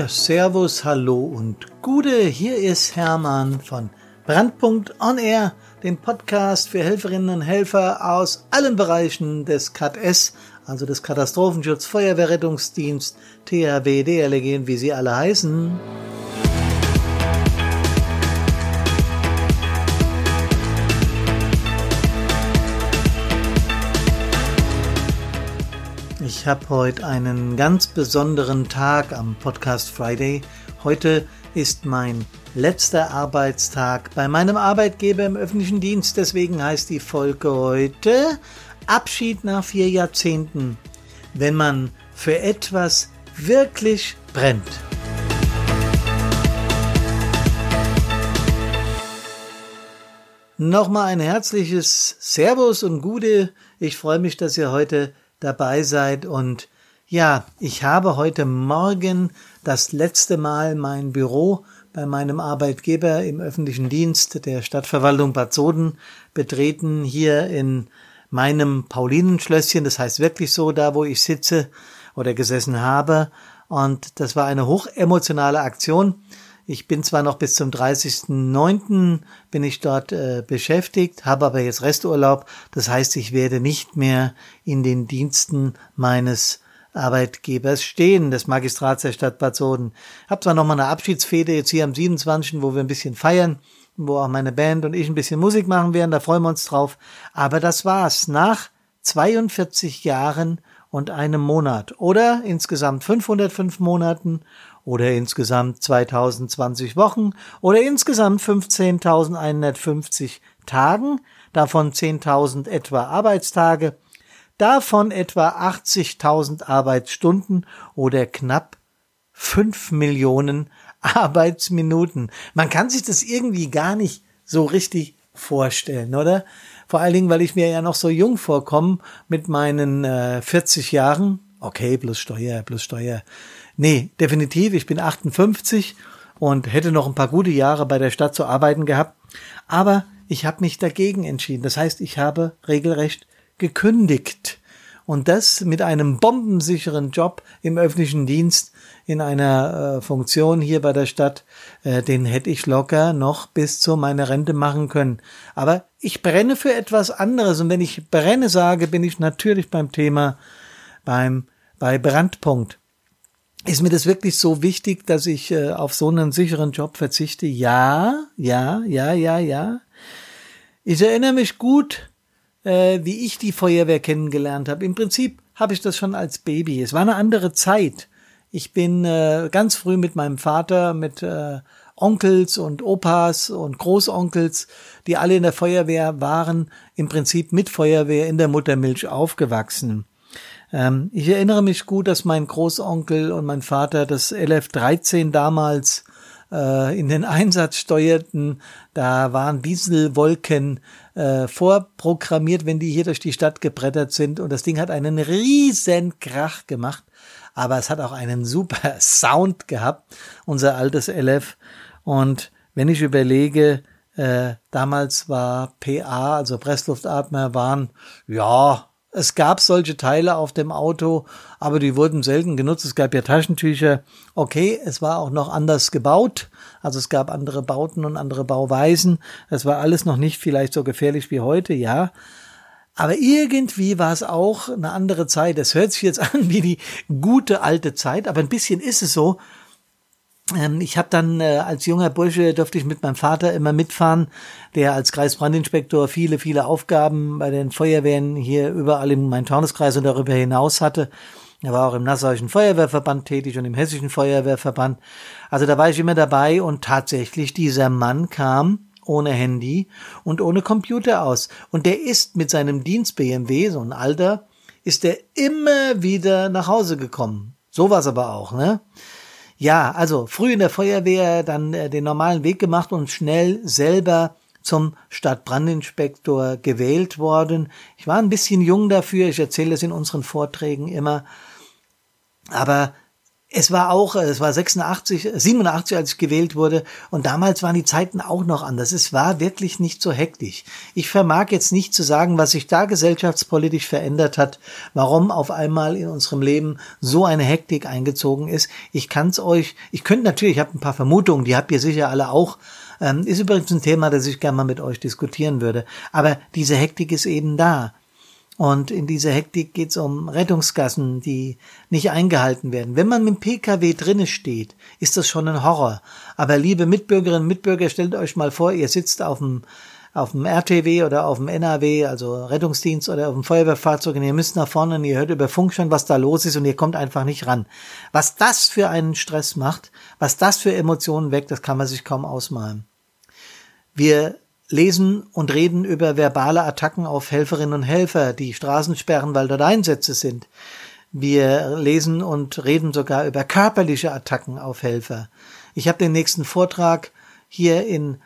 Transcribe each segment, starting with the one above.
Ja, Servus, Hallo und Gude. Hier ist Hermann von Brandpunkt On Air, dem Podcast für Helferinnen und Helfer aus allen Bereichen des KS, also des Katastrophenschutz, Feuerwehrrettungsdienst, THW, DLG, wie sie alle heißen. Ich habe heute einen ganz besonderen Tag am Podcast Friday. Heute ist mein letzter Arbeitstag bei meinem Arbeitgeber im öffentlichen Dienst. Deswegen heißt die Folge heute Abschied nach vier Jahrzehnten, wenn man für etwas wirklich brennt. Nochmal ein herzliches Servus und Gute. Ich freue mich, dass ihr heute dabei seid. Und ja, ich habe heute Morgen das letzte Mal mein Büro bei meinem Arbeitgeber im öffentlichen Dienst der Stadtverwaltung Bad Soden betreten, hier in meinem Paulinenschlösschen, das heißt wirklich so, da wo ich sitze oder gesessen habe. Und das war eine hochemotionale Aktion. Ich bin zwar noch bis zum 30.09. bin ich dort äh, beschäftigt, habe aber jetzt Resturlaub. Das heißt, ich werde nicht mehr in den Diensten meines Arbeitgebers stehen, des Magistrats der Stadt Bad Soden. Hab zwar noch mal eine Abschiedsfete jetzt hier am 27., wo wir ein bisschen feiern, wo auch meine Band und ich ein bisschen Musik machen werden, da freuen wir uns drauf. Aber das war's. Nach 42 Jahren und einem Monat oder insgesamt 505 Monaten oder insgesamt 2020 Wochen oder insgesamt 15.150 Tagen, davon 10.000 etwa Arbeitstage, davon etwa 80.000 Arbeitsstunden oder knapp 5 Millionen Arbeitsminuten. Man kann sich das irgendwie gar nicht so richtig vorstellen, oder? Vor allen Dingen, weil ich mir ja noch so jung vorkomme mit meinen äh, 40 Jahren. Okay, plus Steuer, plus Steuer. Nee, definitiv. Ich bin 58 und hätte noch ein paar gute Jahre bei der Stadt zu arbeiten gehabt. Aber ich habe mich dagegen entschieden. Das heißt, ich habe regelrecht gekündigt. Und das mit einem bombensicheren Job im öffentlichen Dienst in einer äh, Funktion hier bei der Stadt, äh, den hätte ich locker noch bis zu meiner Rente machen können. Aber ich brenne für etwas anderes. Und wenn ich brenne sage, bin ich natürlich beim Thema beim bei Brandpunkt. Ist mir das wirklich so wichtig, dass ich äh, auf so einen sicheren Job verzichte? Ja, ja, ja, ja, ja. Ich erinnere mich gut, äh, wie ich die Feuerwehr kennengelernt habe. Im Prinzip habe ich das schon als Baby. Es war eine andere Zeit. Ich bin äh, ganz früh mit meinem Vater, mit äh, Onkels und Opas und Großonkels, die alle in der Feuerwehr waren, im Prinzip mit Feuerwehr in der Muttermilch aufgewachsen. Ähm, ich erinnere mich gut, dass mein Großonkel und mein Vater das LF-13 damals äh, in den Einsatz steuerten. Da waren Dieselwolken äh, vorprogrammiert, wenn die hier durch die Stadt gebrettert sind. Und das Ding hat einen riesen Krach gemacht. Aber es hat auch einen super Sound gehabt, unser altes LF. Und wenn ich überlege, äh, damals war PA, also Pressluftatmer, waren ja es gab solche Teile auf dem Auto, aber die wurden selten genutzt. Es gab ja Taschentücher. Okay, es war auch noch anders gebaut. Also es gab andere Bauten und andere Bauweisen. Das war alles noch nicht vielleicht so gefährlich wie heute, ja. Aber irgendwie war es auch eine andere Zeit. Es hört sich jetzt an wie die gute alte Zeit, aber ein bisschen ist es so. Ähm, ich habe dann äh, als junger Bursche durfte ich mit meinem Vater immer mitfahren, der als Kreisbrandinspektor viele, viele Aufgaben bei den Feuerwehren hier überall im Main-Taunus-Kreis und darüber hinaus hatte. Er war auch im Nassauischen Feuerwehrverband tätig und im Hessischen Feuerwehrverband. Also da war ich immer dabei und tatsächlich dieser Mann kam ohne Handy und ohne Computer aus. Und der ist mit seinem Dienst BMW, so ein alter, ist er immer wieder nach Hause gekommen. So war's aber auch, ne? Ja, also früh in der Feuerwehr dann äh, den normalen Weg gemacht und schnell selber zum Stadtbrandinspektor gewählt worden. Ich war ein bisschen jung dafür, ich erzähle es in unseren Vorträgen immer. Aber es war auch, es war 86, 87, als ich gewählt wurde. Und damals waren die Zeiten auch noch anders. Es war wirklich nicht so hektisch. Ich vermag jetzt nicht zu sagen, was sich da gesellschaftspolitisch verändert hat, warum auf einmal in unserem Leben so eine Hektik eingezogen ist. Ich kann es euch, ich könnte natürlich, ich habe ein paar Vermutungen, die habt ihr sicher alle auch. Ähm, ist übrigens ein Thema, das ich gerne mal mit euch diskutieren würde. Aber diese Hektik ist eben da. Und in dieser Hektik geht es um Rettungsgassen, die nicht eingehalten werden. Wenn man mit dem Pkw drinne steht, ist das schon ein Horror. Aber liebe Mitbürgerinnen und Mitbürger, stellt euch mal vor, ihr sitzt auf dem auf dem RTW oder auf dem NAW, also Rettungsdienst oder auf dem Feuerwehrfahrzeug und ihr müsst nach vorne und ihr hört über Funk schon, was da los ist und ihr kommt einfach nicht ran. Was das für einen Stress macht, was das für Emotionen weckt, das kann man sich kaum ausmalen. Wir lesen und reden über verbale Attacken auf Helferinnen und Helfer, die Straßen sperren, weil dort Einsätze sind. Wir lesen und reden sogar über körperliche Attacken auf Helfer. Ich habe den nächsten Vortrag hier in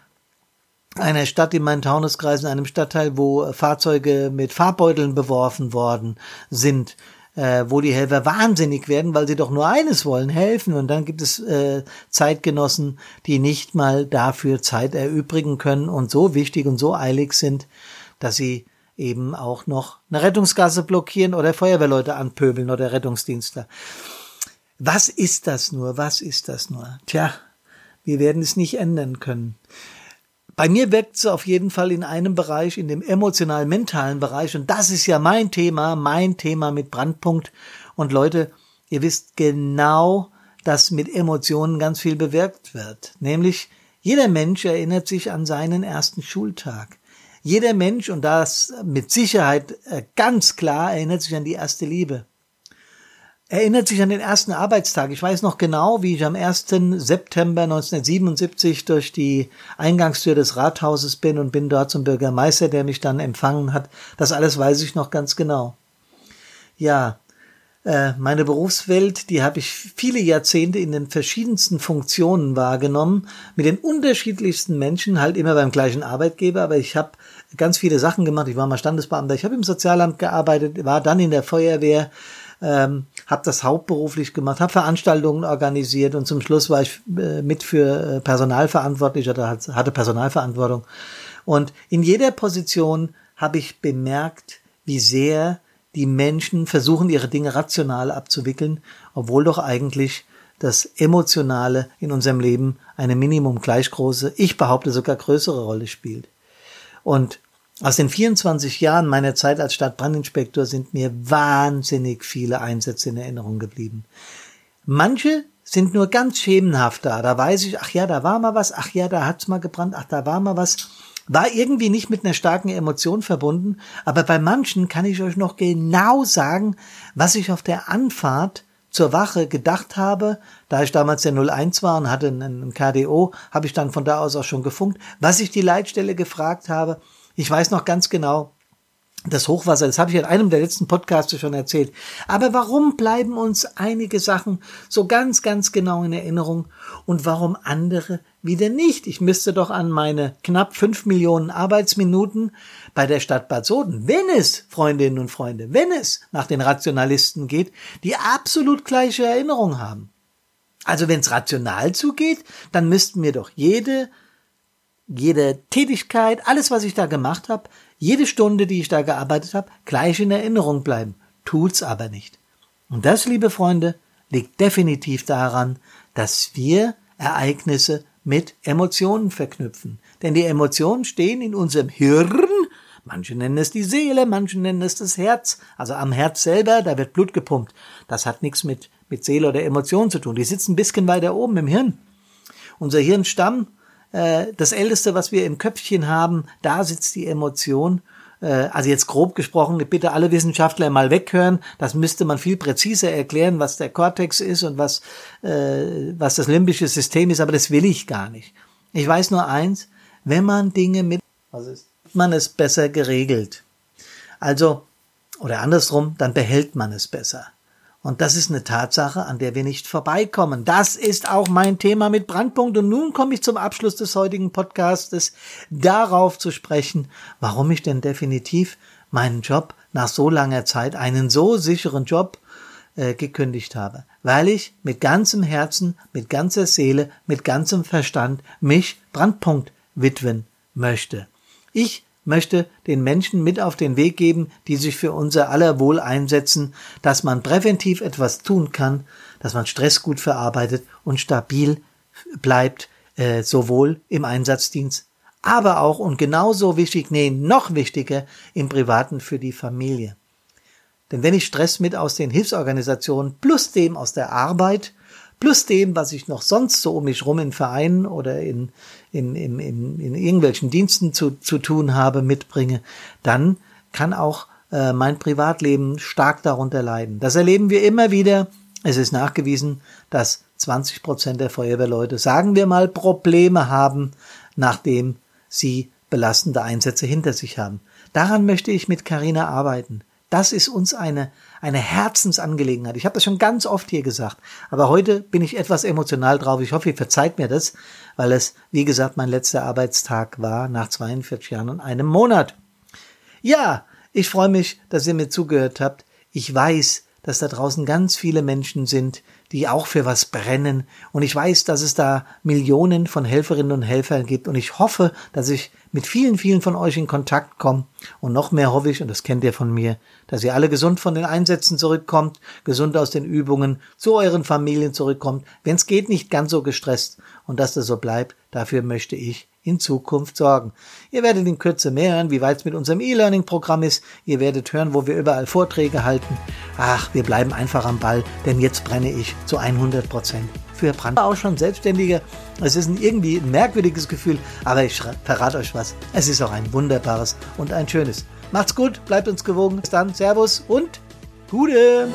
einer Stadt in meinen Taunuskreis, in einem Stadtteil, wo Fahrzeuge mit Farbbeuteln beworfen worden sind äh, wo die Helfer wahnsinnig werden, weil sie doch nur eines wollen, helfen. Und dann gibt es äh, Zeitgenossen, die nicht mal dafür Zeit erübrigen können und so wichtig und so eilig sind, dass sie eben auch noch eine Rettungsgasse blockieren oder Feuerwehrleute anpöbeln oder Rettungsdienstler. Was ist das nur? Was ist das nur? Tja, wir werden es nicht ändern können. Bei mir wirkt es auf jeden Fall in einem Bereich, in dem emotional-mentalen Bereich. Und das ist ja mein Thema, mein Thema mit Brandpunkt. Und Leute, ihr wisst genau, dass mit Emotionen ganz viel bewirkt wird. Nämlich, jeder Mensch erinnert sich an seinen ersten Schultag. Jeder Mensch, und das mit Sicherheit äh, ganz klar, erinnert sich an die erste Liebe erinnert sich an den ersten Arbeitstag. Ich weiß noch genau, wie ich am 1. September 1977 durch die Eingangstür des Rathauses bin und bin dort zum Bürgermeister, der mich dann empfangen hat. Das alles weiß ich noch ganz genau. Ja, äh, meine Berufswelt, die habe ich viele Jahrzehnte in den verschiedensten Funktionen wahrgenommen, mit den unterschiedlichsten Menschen, halt immer beim gleichen Arbeitgeber, aber ich habe ganz viele Sachen gemacht. Ich war mal Standesbeamter, ich habe im Sozialamt gearbeitet, war dann in der Feuerwehr, ähm, habe das hauptberuflich gemacht, habe Veranstaltungen organisiert und zum Schluss war ich äh, mit für äh, Personal verantwortlich oder hatte Personalverantwortung. Und in jeder Position habe ich bemerkt, wie sehr die Menschen versuchen, ihre Dinge rational abzuwickeln, obwohl doch eigentlich das Emotionale in unserem Leben eine Minimum gleich große, ich behaupte sogar größere Rolle spielt. Und aus den 24 Jahren meiner Zeit als Stadtbrandinspektor sind mir wahnsinnig viele Einsätze in Erinnerung geblieben. Manche sind nur ganz schemenhaft da. Da weiß ich, ach ja, da war mal was, ach ja, da hat's mal gebrannt, ach, da war mal was. War irgendwie nicht mit einer starken Emotion verbunden, aber bei manchen kann ich euch noch genau sagen, was ich auf der Anfahrt zur Wache gedacht habe, da ich damals der 01 war und hatte einen KDO, habe ich dann von da aus auch schon gefunkt, was ich die Leitstelle gefragt habe, ich weiß noch ganz genau, das Hochwasser, das habe ich in einem der letzten Podcasts schon erzählt. Aber warum bleiben uns einige Sachen so ganz, ganz genau in Erinnerung und warum andere wieder nicht? Ich müsste doch an meine knapp fünf Millionen Arbeitsminuten bei der Stadt Bad Soden, wenn es, Freundinnen und Freunde, wenn es nach den Rationalisten geht, die absolut gleiche Erinnerung haben. Also wenn es rational zugeht, dann müssten wir doch jede jede Tätigkeit, alles, was ich da gemacht habe, jede Stunde, die ich da gearbeitet habe, gleich in Erinnerung bleiben. Tut's aber nicht. Und das, liebe Freunde, liegt definitiv daran, dass wir Ereignisse mit Emotionen verknüpfen. Denn die Emotionen stehen in unserem Hirn, manche nennen es die Seele, manche nennen es das Herz, also am Herz selber, da wird Blut gepumpt. Das hat nichts mit, mit Seele oder Emotionen zu tun. Die sitzen ein bisschen weiter oben im Hirn. Unser Hirnstamm äh, das Älteste, was wir im Köpfchen haben, da sitzt die Emotion. Äh, also jetzt grob gesprochen, bitte alle Wissenschaftler mal weghören. Das müsste man viel präziser erklären, was der Kortex ist und was, äh, was das limbische System ist, aber das will ich gar nicht. Ich weiß nur eins, wenn man Dinge mit, was ist, man es besser geregelt. Also, oder andersrum, dann behält man es besser. Und das ist eine Tatsache, an der wir nicht vorbeikommen. Das ist auch mein Thema mit Brandpunkt. Und nun komme ich zum Abschluss des heutigen Podcastes darauf zu sprechen, warum ich denn definitiv meinen Job nach so langer Zeit, einen so sicheren Job, äh, gekündigt habe, weil ich mit ganzem Herzen, mit ganzer Seele, mit ganzem Verstand mich Brandpunkt widmen möchte. Ich möchte den Menschen mit auf den Weg geben, die sich für unser aller Wohl einsetzen, dass man präventiv etwas tun kann, dass man Stress gut verarbeitet und stabil bleibt, äh, sowohl im Einsatzdienst, aber auch und genauso wichtig, nee, noch wichtiger, im Privaten für die Familie. Denn wenn ich Stress mit aus den Hilfsorganisationen plus dem aus der Arbeit plus dem, was ich noch sonst so um mich rum in Vereinen oder in, in, in, in, in irgendwelchen Diensten zu, zu tun habe, mitbringe, dann kann auch äh, mein Privatleben stark darunter leiden. Das erleben wir immer wieder. Es ist nachgewiesen, dass 20 Prozent der Feuerwehrleute, sagen wir mal, Probleme haben, nachdem sie belastende Einsätze hinter sich haben. Daran möchte ich mit Carina arbeiten. Das ist uns eine, eine Herzensangelegenheit. Ich habe das schon ganz oft hier gesagt, aber heute bin ich etwas emotional drauf. Ich hoffe, ihr verzeiht mir das, weil es, wie gesagt, mein letzter Arbeitstag war nach 42 Jahren und einem Monat. Ja, ich freue mich, dass ihr mir zugehört habt. Ich weiß, dass da draußen ganz viele Menschen sind, die auch für was brennen. Und ich weiß, dass es da Millionen von Helferinnen und Helfern gibt. Und ich hoffe, dass ich mit vielen, vielen von euch in Kontakt komme. Und noch mehr hoffe ich, und das kennt ihr von mir, dass ihr alle gesund von den Einsätzen zurückkommt, gesund aus den Übungen, zu euren Familien zurückkommt, wenn es geht, nicht ganz so gestresst. Und dass das so bleibt, dafür möchte ich in Zukunft sorgen. Ihr werdet in Kürze mehr hören, wie weit es mit unserem E-Learning-Programm ist. Ihr werdet hören, wo wir überall Vorträge halten. Ach, wir bleiben einfach am Ball, denn jetzt brenne ich zu 100 Prozent für Brand. Auch schon Selbstständiger. Es ist ein irgendwie ein merkwürdiges Gefühl, aber ich verrate euch was. Es ist auch ein wunderbares und ein schönes. Macht's gut, bleibt uns gewogen. Bis dann, Servus und Gute!